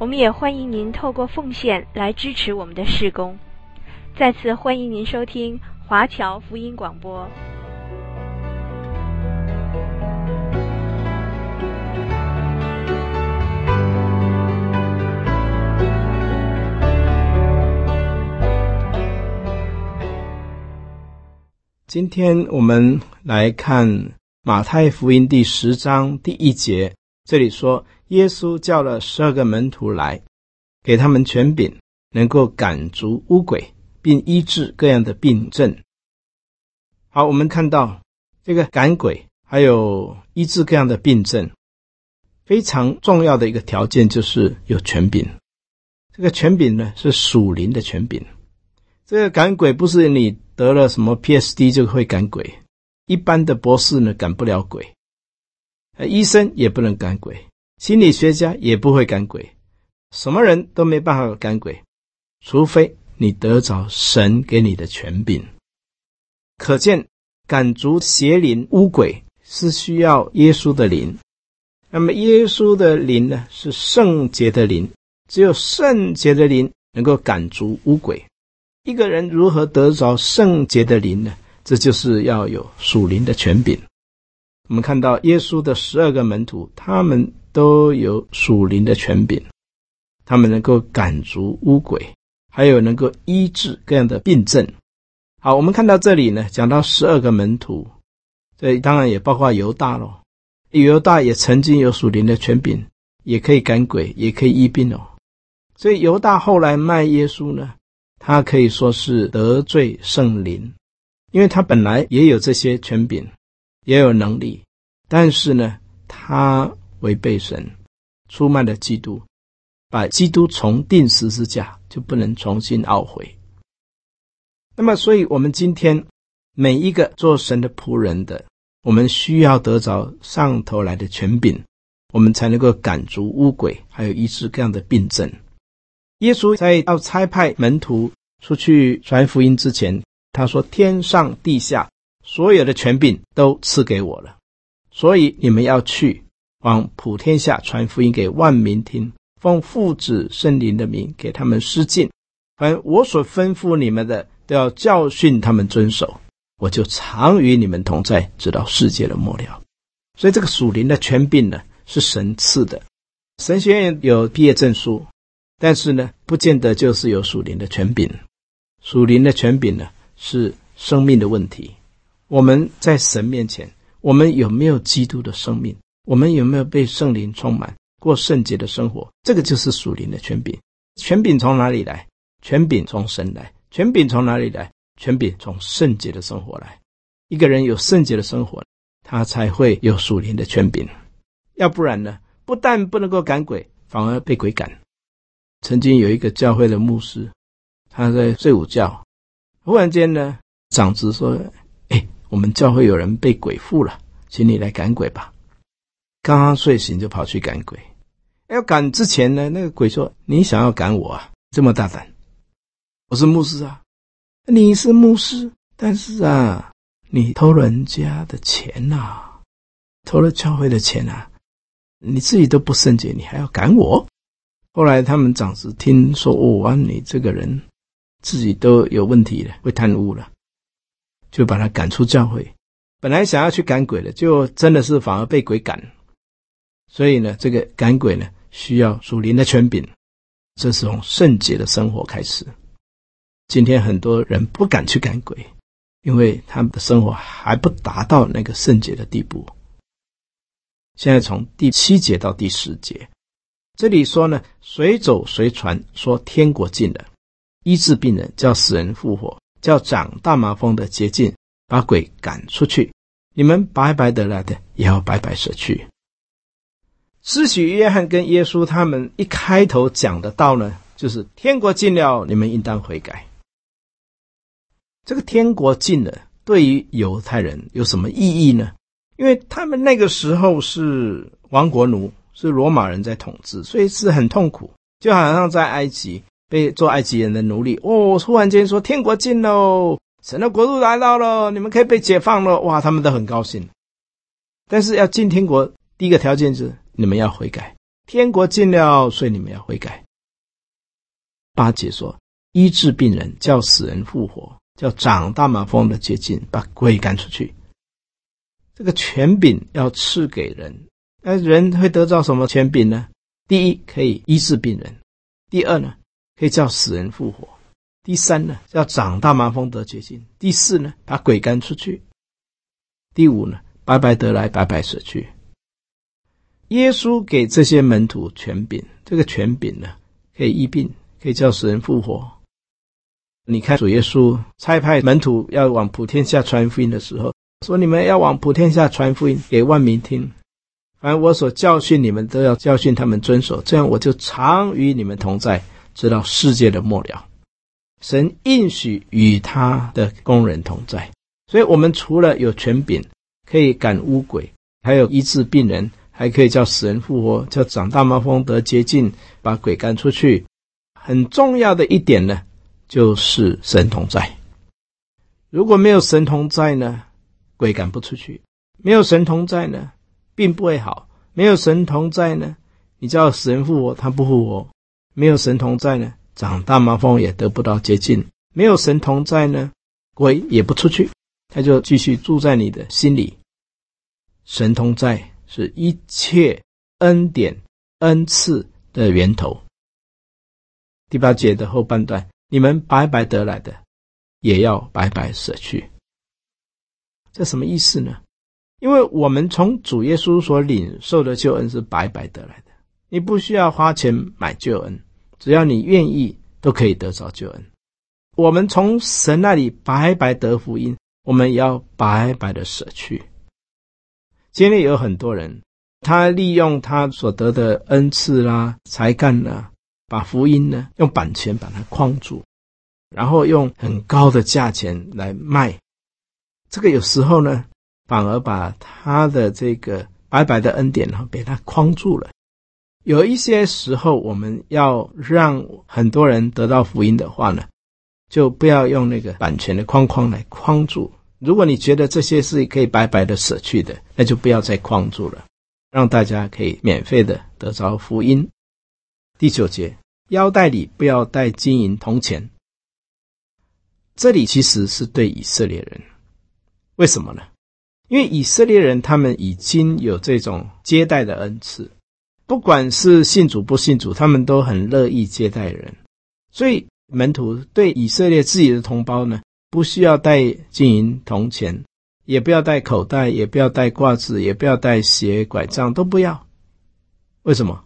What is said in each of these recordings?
我们也欢迎您透过奉献来支持我们的事工。再次欢迎您收听华侨福音广播。今天我们来看马太福音第十章第一节，这里说。耶稣叫了十二个门徒来，给他们权柄，能够赶逐污鬼，并医治各样的病症。好，我们看到这个赶鬼，还有医治各样的病症，非常重要的一个条件就是有权柄。这个权柄呢，是属灵的权柄。这个赶鬼不是你得了什么 P S D 就会赶鬼，一般的博士呢赶不了鬼，医生也不能赶鬼。心理学家也不会赶鬼，什么人都没办法赶鬼，除非你得着神给你的权柄。可见赶逐邪灵污鬼是需要耶稣的灵，那么耶稣的灵呢，是圣洁的灵，只有圣洁的灵能够赶逐污鬼。一个人如何得着圣洁的灵呢？这就是要有属灵的权柄。我们看到耶稣的十二个门徒，他们。都有属灵的权柄，他们能够赶逐污鬼，还有能够医治各样的病症。好，我们看到这里呢，讲到十二个门徒，这当然也包括犹大喽。犹大也曾经有属灵的权柄，也可以赶鬼，也可以医病哦。所以犹大后来卖耶稣呢，他可以说是得罪圣灵，因为他本来也有这些权柄，也有能力，但是呢，他。违背神，出卖了基督，把基督重钉十字架，就不能重新懊悔。那么，所以我们今天每一个做神的仆人的，我们需要得着上头来的权柄，我们才能够赶逐污鬼，还有医治各样的病症。耶稣在要差派门徒出去传福音之前，他说：“天上地下所有的权柄都赐给我了，所以你们要去。”往普天下传福音给万民听，奉父子圣灵的名给他们施浸。凡我所吩咐你们的，都要教训他们遵守。我就常与你们同在，直到世界的末了。所以这个属灵的权柄呢，是神赐的。神学院有毕业证书，但是呢，不见得就是有属灵的权柄。属灵的权柄呢，是生命的问题。我们在神面前，我们有没有基督的生命？我们有没有被圣灵充满，过圣洁的生活？这个就是属灵的权柄。权柄从哪里来？权柄从神来。权柄从哪里来？权柄从圣洁的生活来。一个人有圣洁的生活，他才会有属灵的权柄。要不然呢？不但不能够赶鬼，反而被鬼赶。曾经有一个教会的牧师，他在睡午觉，忽然间呢，长子说：“，我们教会有人被鬼附了，请你来赶鬼吧。”刚刚睡醒就跑去赶鬼，要赶之前呢，那个鬼说：“你想要赶我啊？这么大胆！我是牧师啊，你是牧师，但是啊，你偷人家的钱呐，偷了教会的钱呐，你自己都不圣洁，你还要赶我？”后来他们长子听说，哦，你这个人自己都有问题了，会贪污了，就把他赶出教会。本来想要去赶鬼的，就真的是反而被鬼赶。所以呢，这个赶鬼呢，需要属灵的权柄，这是从圣洁的生活开始。今天很多人不敢去赶鬼，因为他们的生活还不达到那个圣洁的地步。现在从第七节到第十节，这里说呢，随走随传，说天国近了，医治病人，叫死人复活，叫长大麻风的洁净，把鬼赶出去。你们白白得来的，也要白白舍去。施洗约翰跟耶稣他们一开头讲的道呢，就是天国近了，你们应当悔改。这个天国近了，对于犹太人有什么意义呢？因为他们那个时候是亡国奴，是罗马人在统治，所以是很痛苦，就好像在埃及被做埃及人的奴隶。哦，突然间说天国近喽，神的国度来到了，你们可以被解放了，哇，他们都很高兴。但是要进天国，第一个条件是你们要悔改。天国近了，所以你们要悔改。八节说，医治病人，叫死人复活。叫长大麻风的洁净，把鬼赶出去。这个权柄要赐给人，那人会得到什么权柄呢？第一，可以医治病人；第二呢，可以叫死人复活；第三呢，叫长大麻风得洁净；第四呢，把鬼赶出去；第五呢，白白得来，白白舍去。耶稣给这些门徒权柄，这个权柄呢，可以医病，可以叫死人复活。你看主耶稣差派门徒要往普天下传福音的时候，说：“你们要往普天下传福音，给万民听。凡我所教训你们，都要教训他们遵守。这样，我就常与你们同在，直到世界的末了。”神应许与他的工人同在，所以我们除了有权柄可以赶污鬼，还有医治病人，还可以叫死人复活，叫长大麻风得洁净，把鬼赶出去。很重要的一点呢。就是神同在。如果没有神同在呢，鬼赶不出去；没有神同在呢，病不会好；没有神同在呢，你叫死人复活，他不复活；没有神同在呢，长大麻风也得不到洁净；没有神同在呢，鬼也不出去，他就继续住在你的心里。神同在是一切恩典恩赐的源头。第八节的后半段。你们白白得来的，也要白白舍去。这什么意思呢？因为我们从主耶稣所领受的救恩是白白得来的，你不需要花钱买救恩，只要你愿意，都可以得着救恩。我们从神那里白白得福音，我们也要白白的舍去。今天有很多人，他利用他所得的恩赐啦、才干啦。把福音呢，用版权把它框住，然后用很高的价钱来卖。这个有时候呢，反而把他的这个白白的恩典呢，被他框住了。有一些时候，我们要让很多人得到福音的话呢，就不要用那个版权的框框来框住。如果你觉得这些是可以白白的舍去的，那就不要再框住了，让大家可以免费的得着福音。第九节，腰带里不要带金银铜钱。这里其实是对以色列人，为什么呢？因为以色列人他们已经有这种接待的恩赐，不管是信主不信主，他们都很乐意接待人。所以门徒对以色列自己的同胞呢，不需要带金银铜钱，也不要带口袋，也不要带挂子，也不要带鞋拐杖，都不要。为什么？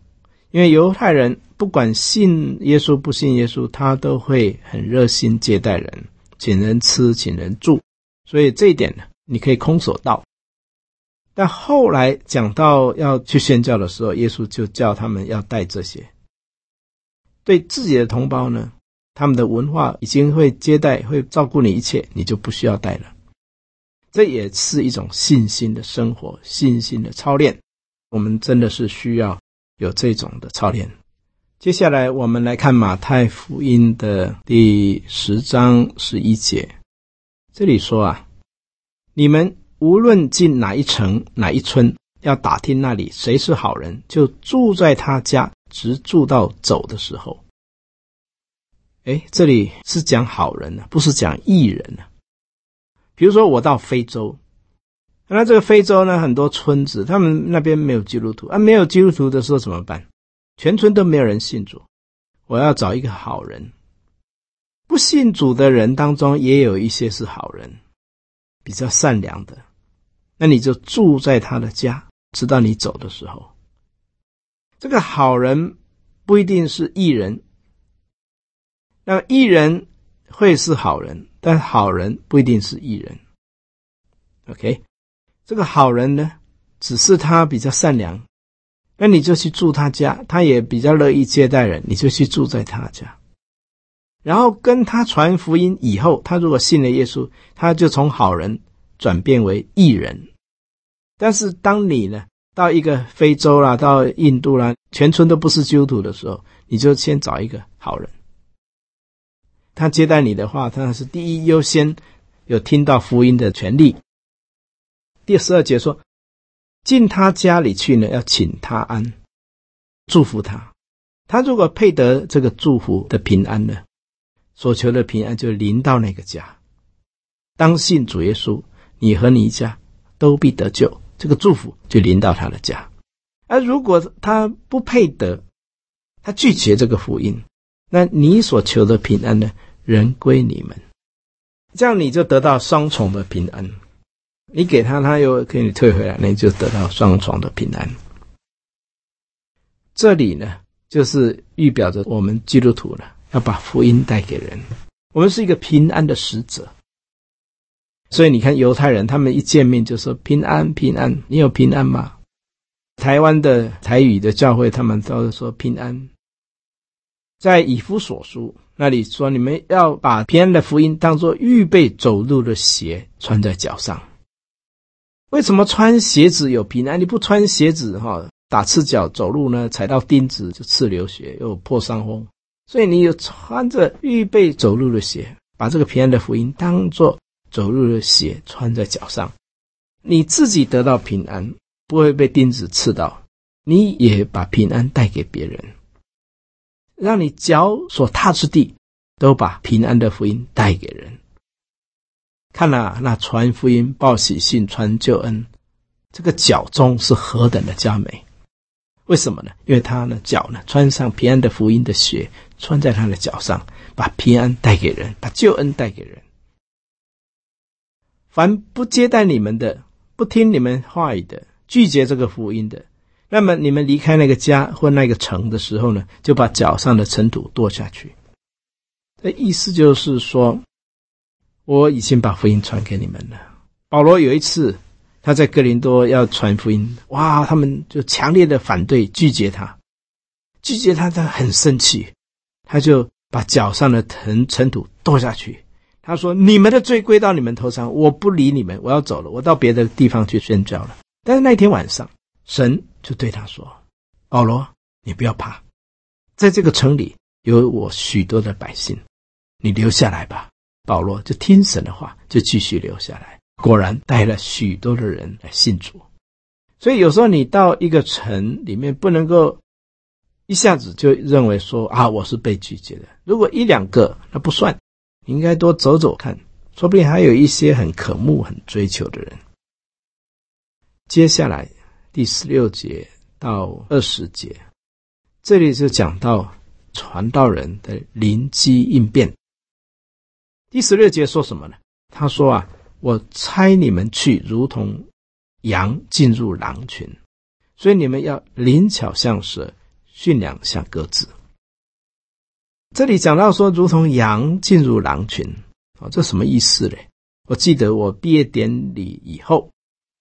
因为犹太人不管信耶稣不信耶稣，他都会很热心接待人，请人吃，请人住，所以这一点呢，你可以空手道。但后来讲到要去宣教的时候，耶稣就叫他们要带这些。对自己的同胞呢，他们的文化已经会接待，会照顾你一切，你就不需要带了。这也是一种信心的生活，信心的操练。我们真的是需要。有这种的操练。接下来，我们来看马太福音的第十章十一节。这里说啊，你们无论进哪一城哪一村，要打听那里谁是好人，就住在他家，直住到走的时候。哎，这里是讲好人呢，不是讲艺人呢。比如说，我到非洲。那这个非洲呢，很多村子，他们那边没有基督徒啊，没有基督徒的时候怎么办？全村都没有人信主，我要找一个好人。不信主的人当中也有一些是好人，比较善良的，那你就住在他的家，直到你走的时候。这个好人不一定是义人，那艺人会是好人，但好人不一定是艺人。OK。这个好人呢，只是他比较善良，那你就去住他家，他也比较乐意接待人，你就去住在他家。然后跟他传福音以后，他如果信了耶稣，他就从好人转变为艺人。但是当你呢，到一个非洲啦，到印度啦，全村都不是基督徒的时候，你就先找一个好人，他接待你的话，他是第一优先有听到福音的权利。第十二节说，进他家里去呢，要请他安，祝福他。他如果配得这个祝福的平安呢，所求的平安就临到那个家。当信主耶稣，你和你一家都必得救。这个祝福就临到他的家。而如果他不配得，他拒绝这个福音，那你所求的平安呢，仍归你们。这样你就得到双重的平安。你给他，他又给你退回来，那你就得到双重的平安。这里呢，就是预表着我们基督徒呢。要把福音带给人，我们是一个平安的使者。所以你看，犹太人他们一见面就说“平安，平安”，你有平安吗？台湾的台语的教会，他们都是说“平安”。在以弗所书那里说，你们要把平安的福音当作预备走路的鞋穿在脚上。为什么穿鞋子有平安？你不穿鞋子，哈，打赤脚走路呢，踩到钉子就刺流血，又破伤风。所以你有穿着预备走路的鞋，把这个平安的福音当作走路的鞋穿在脚上，你自己得到平安，不会被钉子刺到，你也把平安带给别人，让你脚所踏之地都把平安的福音带给人。看了那传福音、报喜信、传救恩，这个脚中是何等的佳美。为什么呢？因为他的脚呢，穿上平安的福音的鞋，穿在他的脚上，把平安带给人，把救恩带给人。凡不接待你们的，不听你们话语的，拒绝这个福音的，那么你们离开那个家或那个城的时候呢，就把脚上的尘土跺下去。这意思就是说，我已经把福音传给你们了。保罗有一次。他在哥林多要传福音，哇！他们就强烈的反对，拒绝他，拒绝他，他很生气，他就把脚上的尘尘土跺下去。他说：“你们的罪归到你们头上，我不理你们，我要走了，我到别的地方去宣教了。”但是那天晚上，神就对他说：“保罗，你不要怕，在这个城里有我许多的百姓，你留下来吧。”保罗就听神的话，就继续留下来。果然带了许多的人来信主，所以有时候你到一个城里面，不能够一下子就认为说啊，我是被拒绝的。如果一两个那不算，应该多走走看，说不定还有一些很渴慕、很追求的人。接下来第十六节到二十节，这里就讲到传道人的灵机应变。第十六节说什么呢？他说啊。我猜你们去，如同羊进入狼群，所以你们要灵巧像蛇，驯良像鸽子。这里讲到说，如同羊进入狼群，哦，这什么意思嘞？我记得我毕业典礼以后，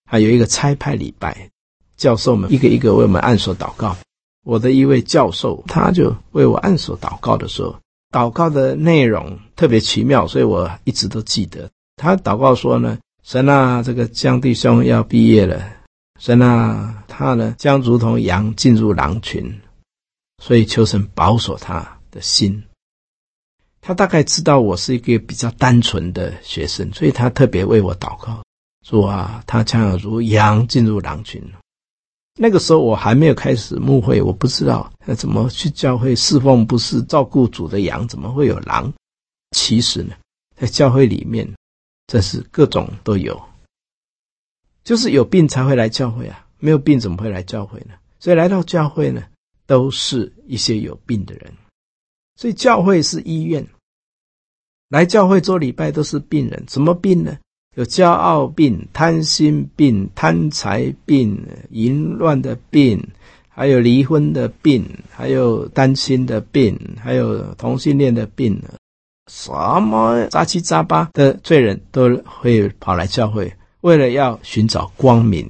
还有一个差派礼拜，教授们一个一个为我们按手祷告。我的一位教授，他就为我按手祷告的时候，祷告的内容特别奇妙，所以我一直都记得。他祷告说呢：“神啊，这个江弟兄要毕业了，神啊，他呢将如同羊进入狼群，所以求神保守他的心。他大概知道我是一个比较单纯的学生，所以他特别为我祷告，说啊，他将要如羊进入狼群。那个时候我还没有开始牧会，我不知道那怎么去教会侍奉，不是照顾主的羊，怎么会有狼？其实呢，在教会里面。”这是各种都有，就是有病才会来教会啊，没有病怎么会来教会呢？所以来到教会呢，都是一些有病的人，所以教会是医院。来教会做礼拜都是病人，什么病呢？有骄傲病、贪心病、贪财病、淫乱的病，还有离婚的病，还有单亲的病，还有同性恋的病。什么杂七杂八的罪人都会跑来教会，为了要寻找光明。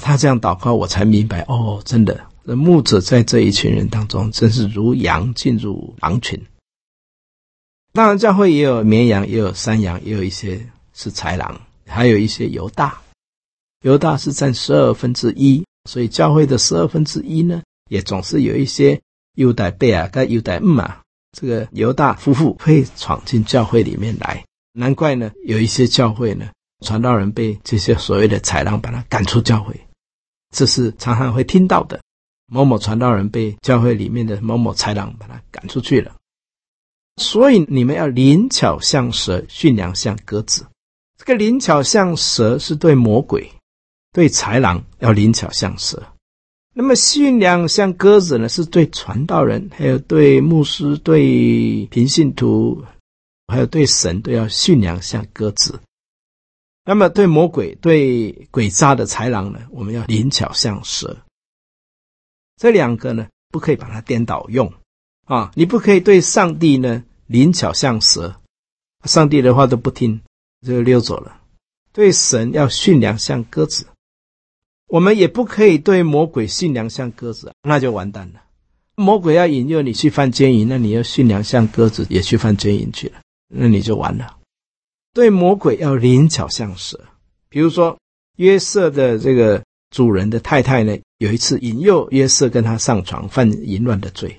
他这样祷告，我才明白哦，真的，那牧者在这一群人当中，真是如羊进入狼群。当然，教会也有绵羊，也有山羊，也有一些是豺狼，还有一些犹大。犹大是占十二分之一，所以教会的十二分之一呢，也总是有一些犹大贝啊跟犹大姆啊，这个犹大夫妇会闯进教会里面来。难怪呢，有一些教会呢，传道人被这些所谓的豺狼把他赶出教会，这是常常会听到的。某某传道人被教会里面的某某豺狼把他赶出去了。所以你们要灵巧像蛇，驯良像鸽子。这个灵巧像蛇是对魔鬼、对豺狼要灵巧像蛇。那么驯良像鸽子呢，是对传道人，还有对牧师、对平信徒，还有对神都要驯良像鸽子。那么对魔鬼、对鬼诈的豺狼呢，我们要灵巧像蛇。这两个呢，不可以把它颠倒用。啊，你不可以对上帝呢灵巧像蛇，上帝的话都不听，就溜走了。对神要驯良像鸽子，我们也不可以对魔鬼驯良像鸽子，那就完蛋了。魔鬼要引诱你去犯奸淫，那你要驯良像鸽子，也去犯奸淫去了，那你就完了。对魔鬼要灵巧像蛇，比如说约瑟的这个主人的太太呢，有一次引诱约瑟跟他上床犯淫乱的罪。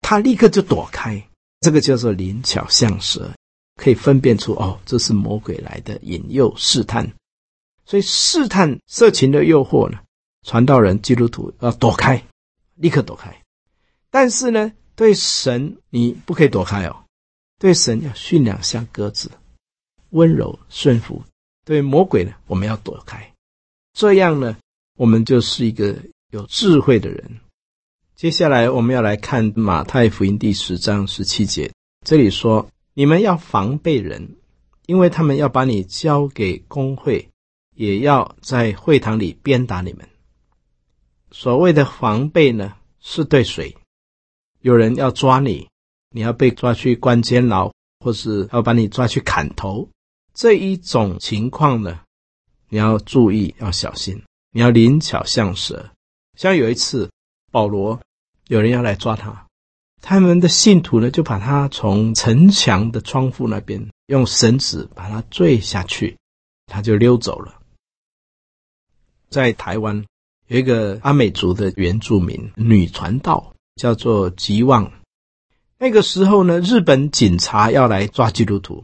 他立刻就躲开，这个叫做灵巧像蛇，可以分辨出哦，这是魔鬼来的引诱试探，所以试探色情的诱惑呢，传道人基督徒要躲开，立刻躲开。但是呢，对神你不可以躲开哦，对神要驯良像鸽子，温柔顺服。对魔鬼呢，我们要躲开，这样呢，我们就是一个有智慧的人。接下来我们要来看马太福音第十章十七节，这里说：“你们要防备人，因为他们要把你交给公会，也要在会堂里鞭打你们。”所谓的防备呢，是对谁？有人要抓你，你要被抓去关监牢，或是要把你抓去砍头，这一种情况呢，你要注意，要小心，你要灵巧像蛇。像有一次，保罗。有人要来抓他，他们的信徒呢，就把他从城墙的窗户那边用绳子把他坠下去，他就溜走了。在台湾有一个阿美族的原住民女传道，叫做吉旺。那个时候呢，日本警察要来抓基督徒，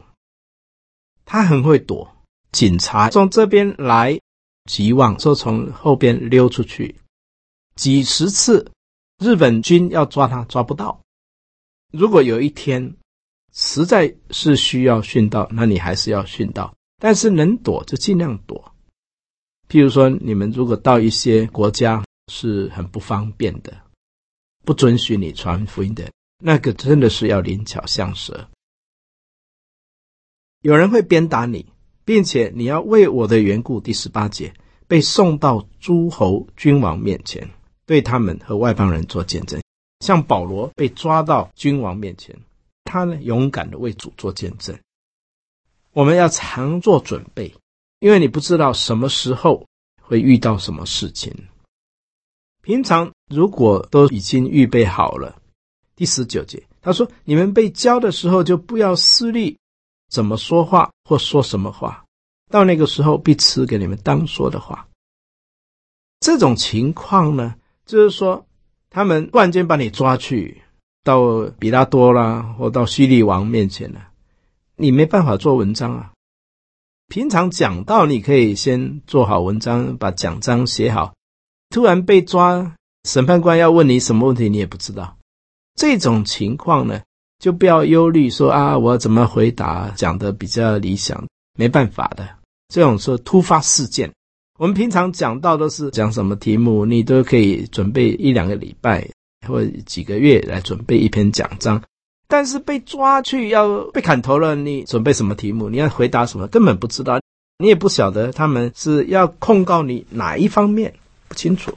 他很会躲，警察从这边来，急往就从后边溜出去，几十次。日本军要抓他，抓不到。如果有一天实在是需要殉道，那你还是要殉道。但是能躲就尽量躲。譬如说，你们如果到一些国家是很不方便的，不准许你传福音的，那个真的是要灵巧像蛇。有人会鞭打你，并且你要为我的缘故，第十八节被送到诸侯君王面前。对他们和外邦人做见证，像保罗被抓到君王面前，他呢勇敢的为主做见证。我们要常做准备，因为你不知道什么时候会遇到什么事情。平常如果都已经预备好了，第十九节他说：“你们被交的时候，就不要私利怎么说话或说什么话，到那个时候必吃给你们当说的话。”这种情况呢？就是说，他们突然间把你抓去到比拉多啦，或到希律王面前了，你没办法做文章啊。平常讲到，你可以先做好文章，把讲章写好。突然被抓，审判官要问你什么问题，你也不知道。这种情况呢，就不要忧虑说啊，我怎么回答，讲得比较理想，没办法的。这种说突发事件。我们平常讲到都是讲什么题目，你都可以准备一两个礼拜或几个月来准备一篇讲章。但是被抓去要被砍头了，你准备什么题目？你要回答什么？根本不知道，你也不晓得他们是要控告你哪一方面，不清楚。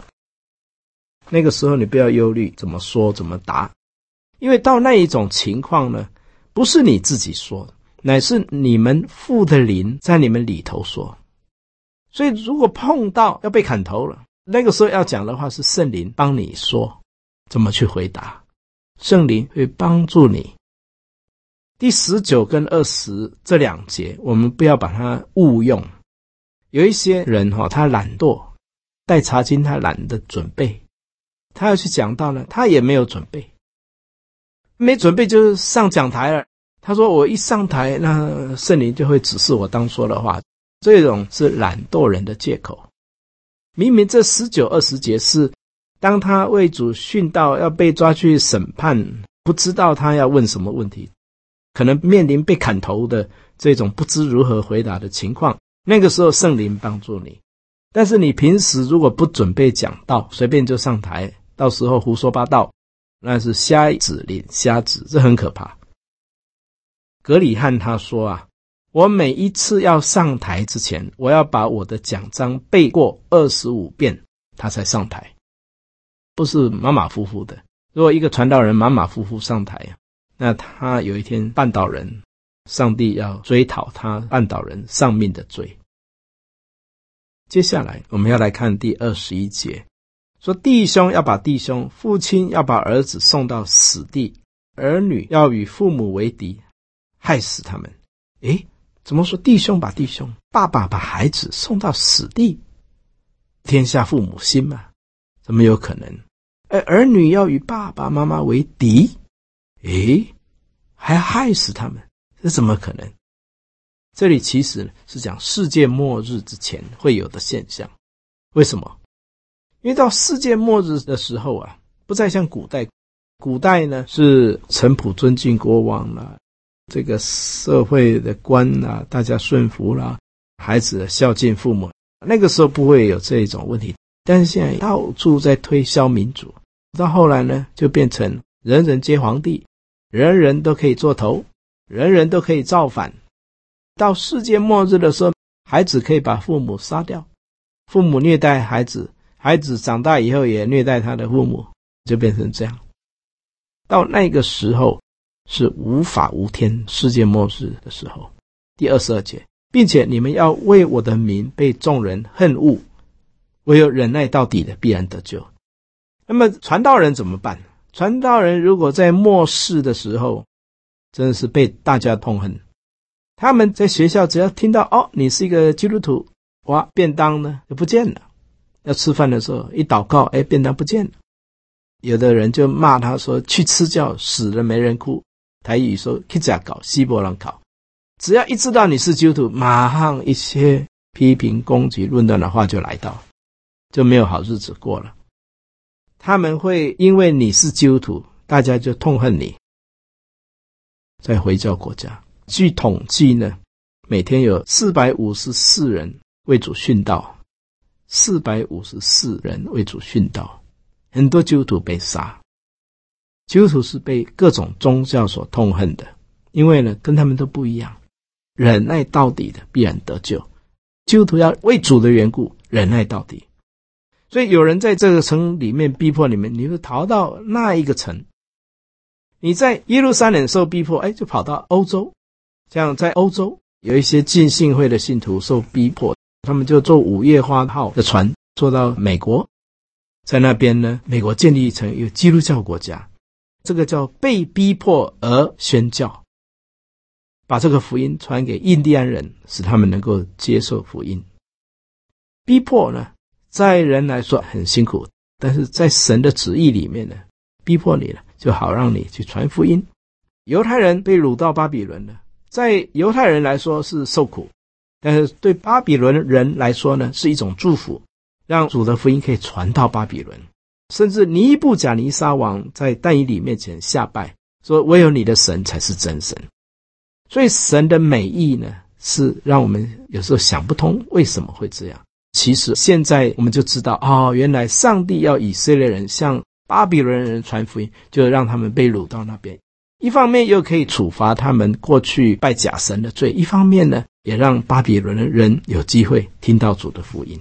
那个时候你不要忧虑怎么说怎么答，因为到那一种情况呢，不是你自己说，乃是你们父的灵在你们里头说。所以如果碰到要被砍头了，那个时候要讲的话是圣灵帮你说怎么去回答，圣灵会帮助你。第十九跟二十这两节，我们不要把它误用。有一些人哈，他懒惰，带查经他懒得准备，他要去讲到呢，他也没有准备，没准备就上讲台了。他说：“我一上台，那圣灵就会指示我当说的话。”这种是懒惰人的借口。明明这十九、二十节是当他为主殉道，要被抓去审判，不知道他要问什么问题，可能面临被砍头的这种不知如何回答的情况。那个时候圣灵帮助你，但是你平时如果不准备讲道，随便就上台，到时候胡说八道，那是瞎指令、瞎指，这很可怕。格里汉他说啊，我每一次要上台之前，我要把我的奖章背过二十五遍，他才上台。不是马马虎虎的。如果一个传道人马马虎虎上台，那他有一天绊倒人，上帝要追讨他绊倒人丧命的罪。接下来我们要来看第二十一节，说弟兄要把弟兄，父亲要把儿子送到死地，儿女要与父母为敌。害死他们！诶，怎么说弟兄把弟兄，爸爸把孩子送到死地？天下父母心嘛，怎么有可能？哎儿女要与爸爸妈妈为敌，诶，还害死他们，这怎么可能？这里其实是讲世界末日之前会有的现象。为什么？因为到世界末日的时候啊，不再像古代，古代呢是臣仆尊敬国王了。这个社会的官啊，大家顺服啦，孩子孝敬父母，那个时候不会有这种问题。但是现在到处在推销民主，到后来呢，就变成人人皆皇帝，人人都可以做头，人人都可以造反。到世界末日的时候，孩子可以把父母杀掉，父母虐待孩子，孩子长大以后也虐待他的父母，就变成这样。到那个时候。是无法无天，世界末日的时候。第二十二节，并且你们要为我的名被众人恨恶，唯有忍耐到底的必然得救。那么传道人怎么办？传道人如果在末世的时候，真的是被大家痛恨。他们在学校只要听到哦，你是一个基督徒，哇，便当呢就不见了。要吃饭的时候一祷告，哎，便当不见了。有的人就骂他说：“去吃觉，死了没人哭。”台语说：“去吃搞西伯朗考，只要一知道你是基督徒，马上一些批评、攻击、论断的话就来到，就没有好日子过了。他们会因为你是基督徒，大家就痛恨你。在回教国家，据统计呢，每天有四百五十四人为主殉道，四百五十四人为主殉道，很多基督徒被杀。”基督徒是被各种宗教所痛恨的，因为呢，跟他们都不一样。忍耐到底的必然得救。基督徒要为主的缘故忍耐到底。所以有人在这个城里面逼迫你们，你会逃到那一个城。你在耶路撒冷受逼迫，哎，就跑到欧洲。像在欧洲有一些浸信会的信徒受逼迫，他们就坐五月花号的船坐到美国，在那边呢，美国建立成一个基督教国家。这个叫被逼迫而宣教，把这个福音传给印第安人，使他们能够接受福音。逼迫呢，在人来说很辛苦，但是在神的旨意里面呢，逼迫你了，就好让你去传福音。犹太人被掳到巴比伦呢，在犹太人来说是受苦，但是对巴比伦人来说呢，是一种祝福，让主的福音可以传到巴比伦。甚至尼布甲尼撒王在但以理面前下拜，说：“唯有你的神才是真神。”所以神的美意呢，是让我们有时候想不通为什么会这样。其实现在我们就知道，哦，原来上帝要以色列人向巴比伦人传福音，就让他们被掳到那边。一方面又可以处罚他们过去拜假神的罪，一方面呢，也让巴比伦的人有机会听到主的福音。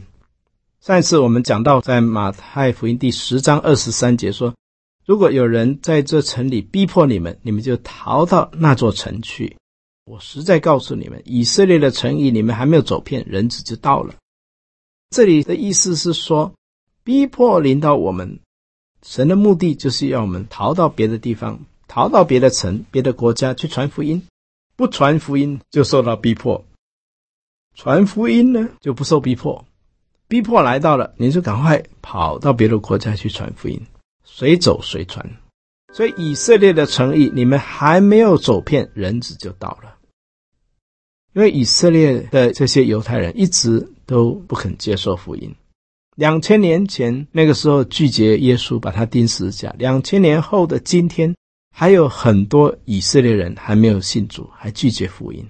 上一次我们讲到，在马太福音第十章二十三节说：“如果有人在这城里逼迫你们，你们就逃到那座城去。我实在告诉你们，以色列的城邑你们还没有走遍，人子就到了。这里的意思是说，逼迫临到我们，神的目的就是要我们逃到别的地方，逃到别的城、别的国家去传福音。不传福音就受到逼迫，传福音呢就不受逼迫。逼迫来到了，你就赶快跑到别的国家去传福音，随走随传。所以以色列的诚意，你们还没有走遍，人子就到了。因为以色列的这些犹太人一直都不肯接受福音。两千年前那个时候拒绝耶稣，把他钉十字架。两千年后的今天，还有很多以色列人还没有信主，还拒绝福音。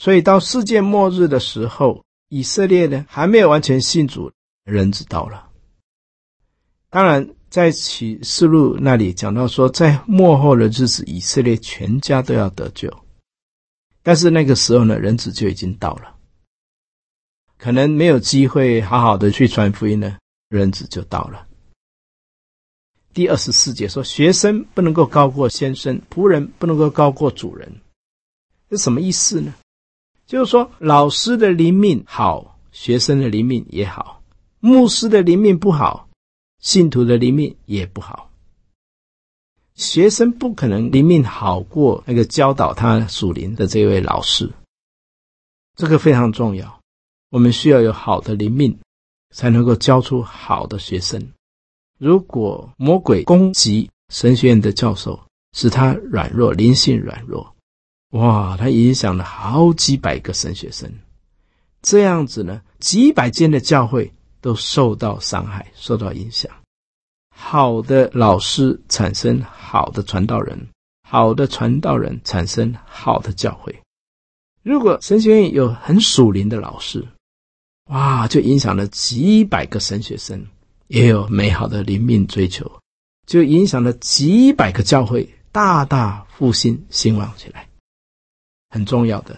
所以到世界末日的时候，以色列呢还没有完全信主，人子到了。当然，在启示录那里讲到说，在末后的日子，以色列全家都要得救。但是那个时候呢，人子就已经到了，可能没有机会好好的去传福音呢，人子就到了。第二十四节说，学生不能够高过先生，仆人不能够高过主人，这什么意思呢？就是说，老师的灵命好，学生的灵命也好；牧师的灵命不好，信徒的灵命也不好。学生不可能灵命好过那个教导他属灵的这位老师，这个非常重要。我们需要有好的灵命，才能够教出好的学生。如果魔鬼攻击神学院的教授，使他软弱，灵性软弱。哇，他影响了好几百个神学生，这样子呢，几百间的教会都受到伤害，受到影响。好的老师产生好的传道人，好的传道人产生好的教会。如果神学院有很属灵的老师，哇，就影响了几百个神学生，也有美好的灵命追求，就影响了几百个教会，大大复兴兴旺起来。很重要的，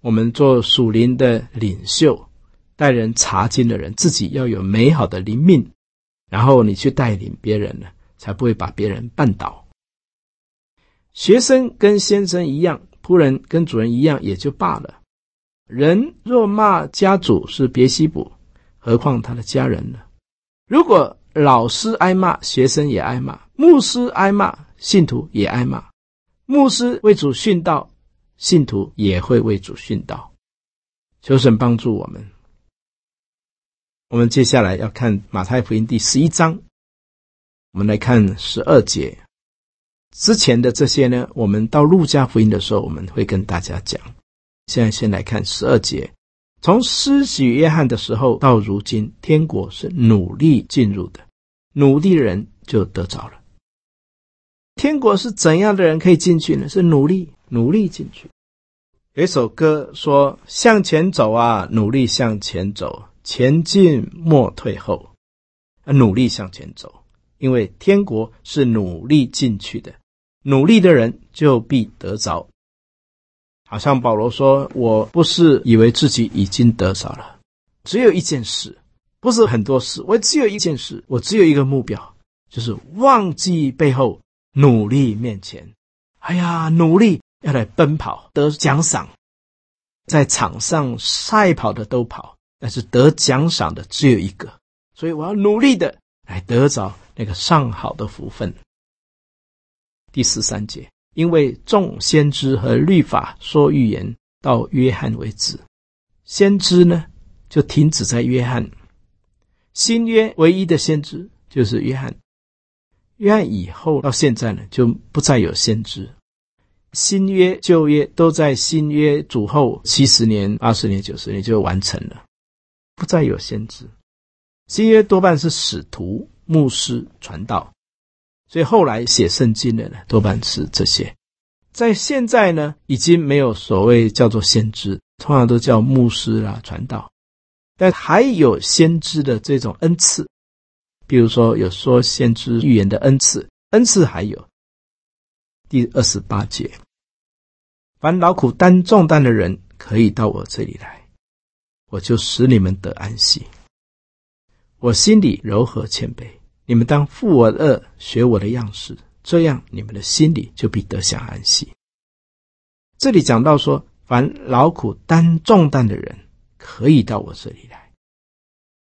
我们做属灵的领袖，带人查经的人，自己要有美好的灵命，然后你去带领别人呢，才不会把别人绊倒。学生跟先生一样，仆人跟主人一样，也就罢了。人若骂家主是别西卜，何况他的家人呢？如果老师挨骂，学生也挨骂；牧师挨骂，信徒也挨骂。牧师为主殉道。信徒也会为主殉道，求神帮助我们。我们接下来要看马太福音第十一章，我们来看十二节。之前的这些呢，我们到路加福音的时候，我们会跟大家讲。现在先来看十二节，从施洗约翰的时候到如今，天国是努力进入的，努力的人就得着了。天国是怎样的人可以进去呢？是努力。努力进去。有一首歌说：“向前走啊，努力向前走，前进莫退后。”努力向前走，因为天国是努力进去的，努力的人就必得着。好像保罗说：“我不是以为自己已经得着了，只有一件事，不是很多事，我只有一件事，我只有一个目标，就是忘记背后，努力面前。”哎呀，努力！要来奔跑得奖。赏，在场上赛跑的都跑，但是得奖赏的只有一个，所以我要努力的来得着那个上好的福分。第十三节，因为众先知和律法说预言到约翰为止，先知呢就停止在约翰，新约唯一的先知就是约翰，约翰以后到现在呢就不再有先知。新约、旧约都在新约主后七十年、二十年、九十年就完成了，不再有先知。新约多半是使徒、牧师传道，所以后来写圣经的呢，多半是这些。在现在呢，已经没有所谓叫做先知，通常都叫牧师啦、传道，但还有先知的这种恩赐，比如说有说先知预言的恩赐，恩赐还有。第二十八节，凡劳苦担重担的人，可以到我这里来，我就使你们得安息。我心里柔和谦卑，你们当负我的轭，学我的样式，这样你们的心里就必得享安息。这里讲到说，凡劳苦担重担的人，可以到我这里来。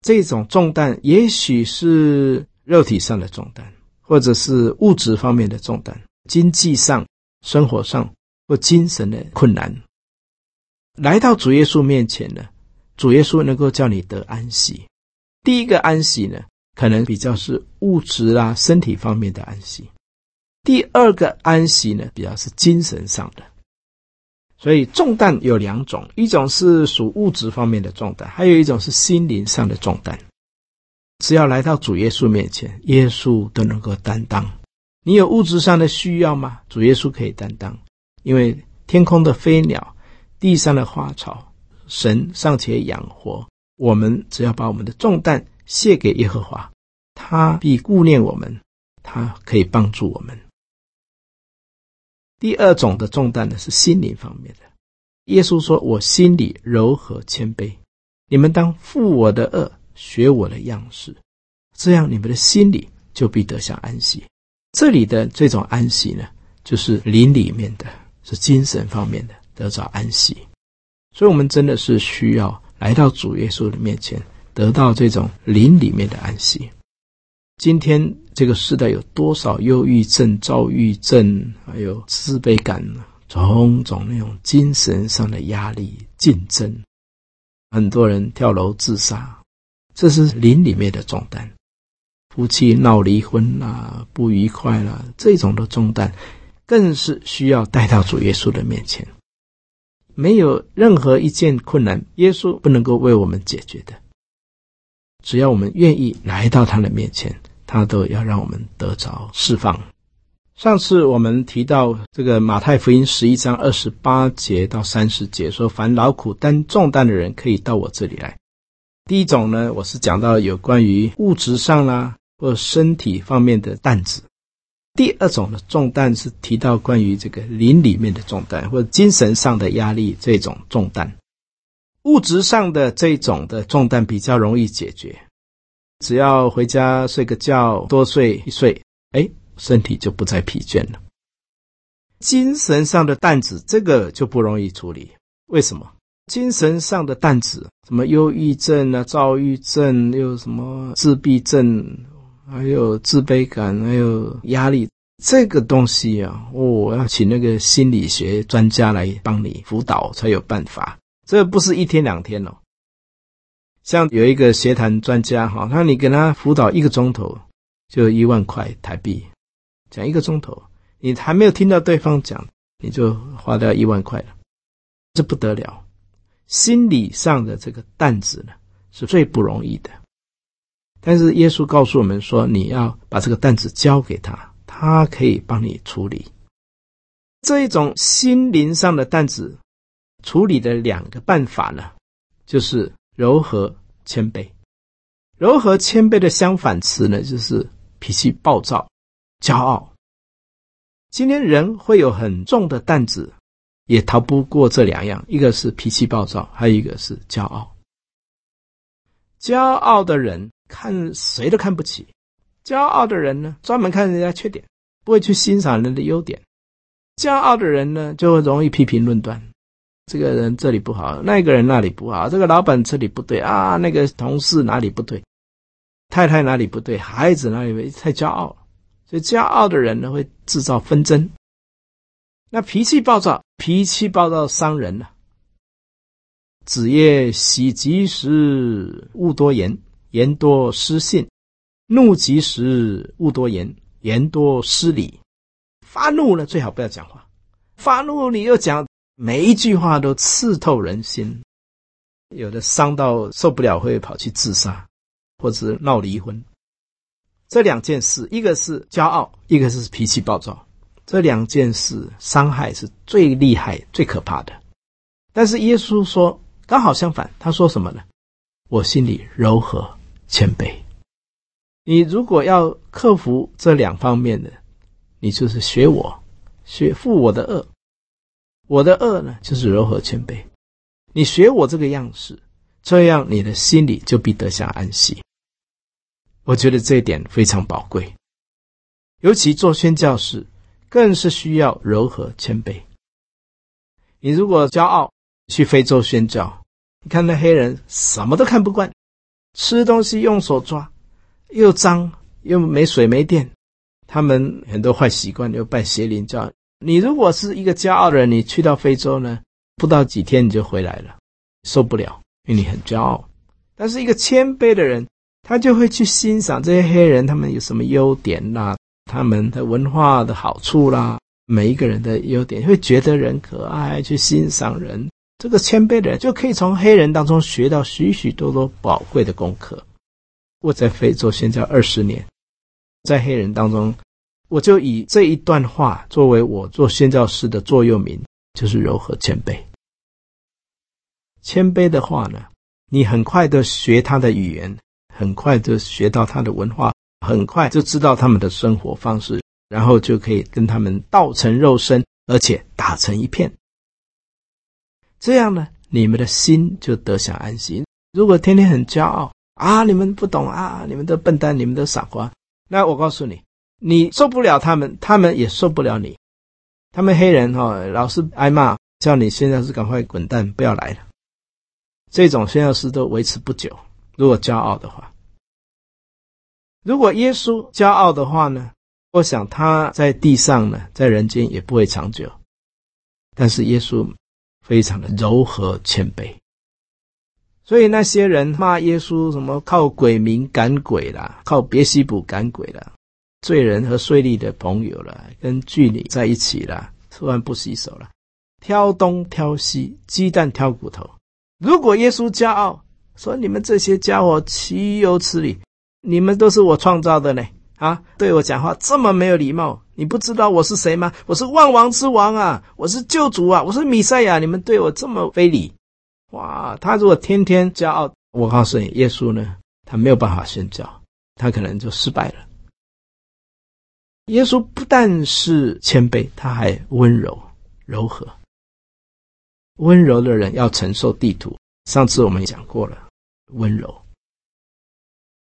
这种重担，也许是肉体上的重担，或者是物质方面的重担，经济上、生活上或精神的困难。来到主耶稣面前呢，主耶稣能够叫你得安息。第一个安息呢，可能比较是物质啦、身体方面的安息；第二个安息呢，比较是精神上的。所以重担有两种，一种是属物质方面的重担，还有一种是心灵上的重担。只要来到主耶稣面前，耶稣都能够担当。你有物质上的需要吗？主耶稣可以担当，因为天空的飞鸟、地上的花草，神尚且养活。我们只要把我们的重担卸给耶和华，他必顾念我们，他可以帮助我们。第二种的重担呢，是心灵方面的。耶稣说：“我心里柔和谦卑，你们当负我的轭，学我的样式，这样你们的心里就必得享安息。”这里的这种安息呢，就是灵里面的，是精神方面的得着安息。所以，我们真的是需要来到主耶稣的面前，得到这种灵里面的安息。今天这个时代有多少忧郁症、躁郁症，还有自卑感，种种那种精神上的压力、竞争，很多人跳楼自杀，这是灵里面的重担。夫妻闹离婚啦、啊，不愉快啦、啊，这种的重担，更是需要带到主耶稣的面前。没有任何一件困难，耶稣不能够为我们解决的。只要我们愿意来到他的面前。他都要让我们得着释放。上次我们提到这个马太福音十一章二十八节到三十节，说：“凡劳苦担重担的人，可以到我这里来。”第一种呢，我是讲到有关于物质上啦，或身体方面的担子；第二种的重担是提到关于这个灵里面的重担，或者精神上的压力这种重担。物质上的这种的重担比较容易解决。只要回家睡个觉，多睡一睡，哎，身体就不再疲倦了。精神上的担子，这个就不容易处理。为什么？精神上的担子，什么忧郁症啊、躁郁症，又什么自闭症，还有自卑感，还有压力，这个东西啊，我、哦、要请那个心理学专家来帮你辅导才有办法。这不是一天两天哦。像有一个协谈专家哈，那你给他辅导一个钟头，就一万块台币，讲一个钟头，你还没有听到对方讲，你就花掉一万块了，这不得了。心理上的这个担子呢，是最不容易的。但是耶稣告诉我们说，你要把这个担子交给他，他可以帮你处理。这一种心灵上的担子处理的两个办法呢，就是。柔和谦卑，柔和谦卑的相反词呢，就是脾气暴躁、骄傲。今天人会有很重的担子，也逃不过这两样，一个是脾气暴躁，还有一个是骄傲。骄傲的人看谁都看不起，骄傲的人呢，专门看人家缺点，不会去欣赏人的优点。骄傲的人呢，就会容易批评论断。这个人这里不好，那个人那里不好，这个老板这里不对啊，那个同事哪里不对，太太哪里不对，孩子哪里不对，太骄傲了，所以骄傲的人呢会制造纷争。那脾气暴躁，脾气暴躁伤人了。子曰：“喜极时，勿多言，言多失信；怒极时，勿多言，言多失礼。”发怒了，最好不要讲话。发怒你又讲。每一句话都刺透人心，有的伤到受不了会跑去自杀，或者闹离婚。这两件事，一个是骄傲，一个是脾气暴躁。这两件事伤害是最厉害、最可怕的。但是耶稣说，刚好相反，他说什么呢？我心里柔和谦卑。你如果要克服这两方面的，你就是学我，学负我的恶。我的恶呢，就是柔和谦卑。你学我这个样式，这样你的心里就必得享安息。我觉得这一点非常宝贵，尤其做宣教士，更是需要柔和谦卑。你如果骄傲，去非洲宣教，你看那黑人什么都看不惯，吃东西用手抓，又脏又没水没电。他们很多坏习惯，又拜邪灵教。你如果是一个骄傲的人，你去到非洲呢，不到几天你就回来了，受不了，因为你很骄傲。但是一个谦卑的人，他就会去欣赏这些黑人，他们有什么优点啦，他们的文化的好处啦，每一个人的优点，会觉得人可爱，去欣赏人。这个谦卑的人就可以从黑人当中学到许许多多宝贵的功课。我在非洲宣教二十年。在黑人当中，我就以这一段话作为我做宣教师的座右铭，就是柔和谦卑。谦卑的话呢，你很快的学他的语言，很快就学到他的文化，很快就知道他们的生活方式，然后就可以跟他们道成肉身，而且打成一片。这样呢，你们的心就得享安息。如果天天很骄傲啊，你们不懂啊，你们的笨蛋，你们的傻瓜。那我告诉你，你受不了他们，他们也受不了你。他们黑人哈、哦，老是挨骂，叫你现在是赶快滚蛋，不要来了。这种宣教士都维持不久。如果骄傲的话，如果耶稣骄傲的话呢？我想他在地上呢，在人间也不会长久。但是耶稣非常的柔和谦卑。所以那些人骂耶稣什么靠鬼名赶鬼啦，靠别西卜赶鬼啦，罪人和税吏的朋友啦，跟妓女在一起啦，突然不洗手了，挑东挑西，鸡蛋挑骨头。如果耶稣骄傲说，你们这些家伙岂有此理，你们都是我创造的呢？啊，对我讲话这么没有礼貌，你不知道我是谁吗？我是万王之王啊，我是救主啊，我是米赛亚，你们对我这么非礼。哇，他如果天天骄傲，我告诉你，耶稣呢，他没有办法宣教，他可能就失败了。耶稣不但是谦卑，他还温柔柔和。温柔的人要承受地土，上次我们讲过了，温柔。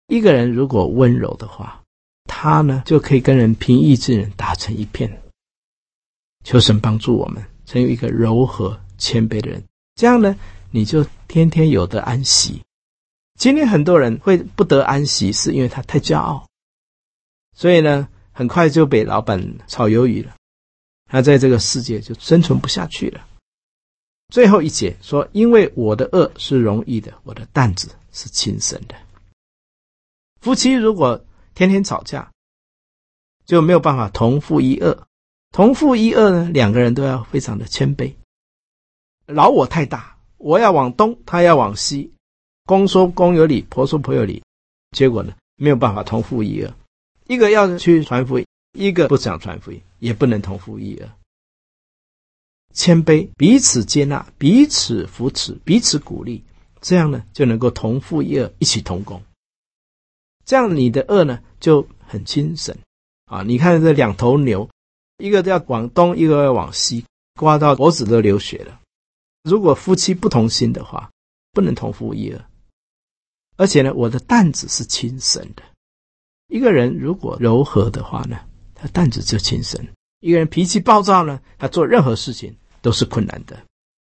一个人如果温柔的话，他呢就可以跟人平易近人，打成一片。求神帮助我们，成为一个柔和谦卑的人，这样呢。你就天天有得安息。今天很多人会不得安息，是因为他太骄傲，所以呢，很快就被老板炒鱿鱼了。他在这个世界就生存不下去了。最后一节说：“因为我的轭是容易的，我的担子是轻省的。”夫妻如果天天吵架，就没有办法同父一轭。同父一轭呢，两个人都要非常的谦卑。老我太大。我要往东，他要往西，公说公有理，婆说婆有理，结果呢，没有办法同父一轭。一个要去传福音，一个不想传福音，也不能同父一轭。谦卑，彼此接纳，彼此扶持，彼此鼓励，这样呢，就能够同父一轭，一起同工。这样你的恶呢就很轻省啊！你看这两头牛，一个要往东，一个要往西，刮到脖子都流血了。如果夫妻不同心的话，不能同负一轭。而且呢，我的担子是轻省的。一个人如果柔和的话呢，他担子就轻省；一个人脾气暴躁呢，他做任何事情都是困难的。